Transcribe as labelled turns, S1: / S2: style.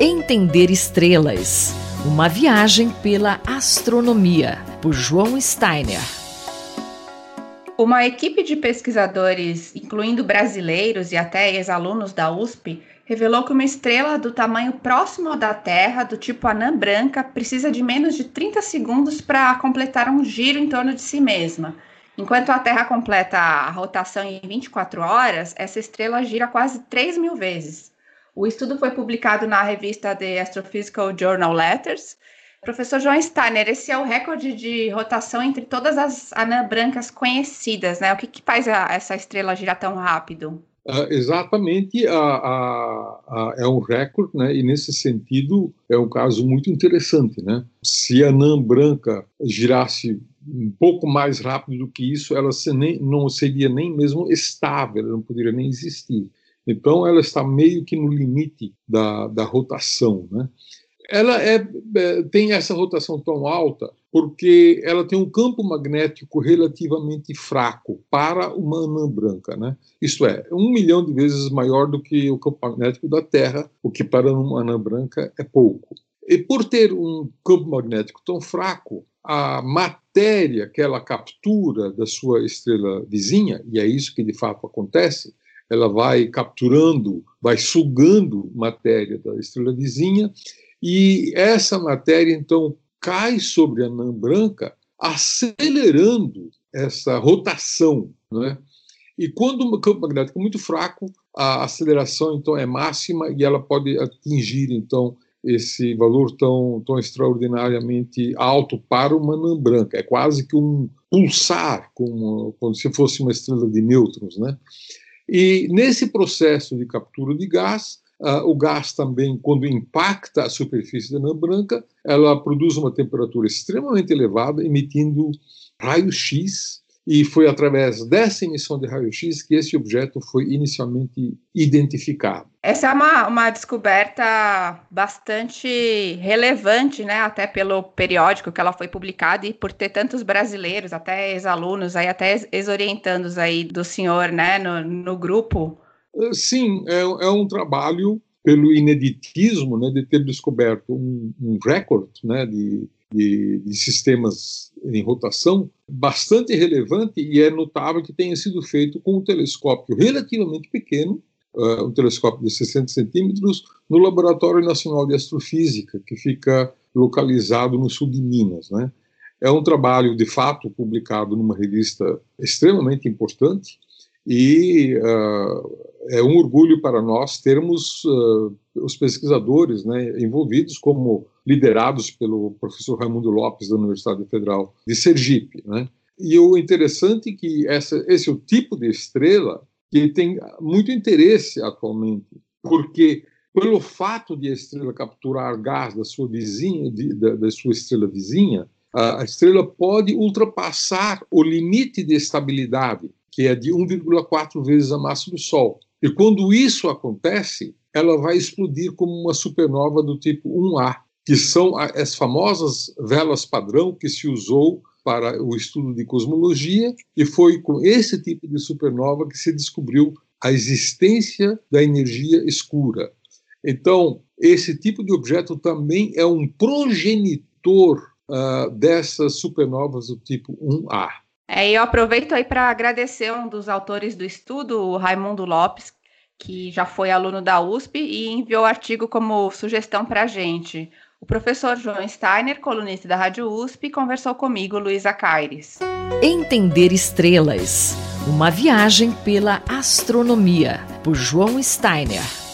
S1: Entender Estrelas. Uma viagem pela astronomia, por João Steiner.
S2: Uma equipe de pesquisadores, incluindo brasileiros e até ex-alunos da USP, revelou que uma estrela do tamanho próximo da Terra, do tipo anã branca, precisa de menos de 30 segundos para completar um giro em torno de si mesma. Enquanto a Terra completa a rotação em 24 horas, essa estrela gira quase 3 mil vezes. O estudo foi publicado na revista The Astrophysical Journal Letters. Professor João Steiner, esse é o recorde de rotação entre todas as anãs brancas conhecidas, né? O que, que faz a, essa estrela girar tão rápido?
S3: Uh, exatamente, é um recorde, né? e nesse sentido é um caso muito interessante. Né? Se a anã branca girasse um pouco mais rápido do que isso, ela se nem, não seria nem mesmo estável, ela não poderia nem existir. Então, ela está meio que no limite da, da rotação. Né? ela é, é, tem essa rotação tão alta porque ela tem um campo magnético relativamente fraco para uma anã branca, né? Isto é, um milhão de vezes maior do que o campo magnético da Terra, o que para uma anã branca é pouco. E por ter um campo magnético tão fraco, a matéria que ela captura da sua estrela vizinha, e é isso que de fato acontece, ela vai capturando, vai sugando matéria da estrela vizinha e essa matéria, então, cai sobre a anã branca, acelerando essa rotação. Né? E quando o campo magnético é muito fraco, a aceleração, então, é máxima e ela pode atingir, então, esse valor tão, tão extraordinariamente alto para uma anã branca. É quase que um pulsar, como, como se fosse uma estrela de nêutrons. Né? E nesse processo de captura de gás, Uh, o gás também, quando impacta a superfície da anã branca, ela produz uma temperatura extremamente elevada, emitindo raio-x, e foi através dessa emissão de raio-x que esse objeto foi inicialmente identificado.
S2: Essa é uma, uma descoberta bastante relevante, né? Até pelo periódico que ela foi publicada e por ter tantos brasileiros, até ex-alunos, aí até ex-orientandos aí do senhor, né, no, no grupo
S3: eh, sim, é, é um trabalho pelo ineditismo né, de ter descoberto um, um recorde né, de, de, de, sistemas em rotação bastante relevante e é notável que tenha sido feito com um telescópio relativamente pequeno, uh, um telescópio de 60 centímetros, no Laboratório Nacional de Astrofísica, que fica localizado no sul de Minas. Né? É um trabalho, de fato, publicado numa revista extremamente importante e uh, é um orgulho para nós termos uh, os pesquisadores né, envolvidos como liderados pelo professor Raimundo Lopes da Universidade Federal de Sergipe, né? E o interessante é que essa, esse é o tipo de estrela que tem muito interesse atualmente, porque pelo fato de a estrela capturar gás da sua vizinha, de, da, da sua estrela vizinha, a estrela pode ultrapassar o limite de estabilidade, que é de 1,4 vezes a massa do Sol. E quando isso acontece, ela vai explodir como uma supernova do tipo 1A, que são as famosas velas padrão que se usou para o estudo de cosmologia, e foi com esse tipo de supernova que se descobriu a existência da energia escura. Então, esse tipo de objeto também é um progenitor uh, dessas supernovas do tipo 1A.
S2: É, eu aproveito aí para agradecer um dos autores do estudo, o Raimundo Lopes, que já foi aluno da USP e enviou o artigo como sugestão para a gente. O professor João Steiner, colunista da Rádio USP, conversou comigo, Luísa Caires.
S1: Entender Estrelas. Uma viagem pela astronomia, por João Steiner.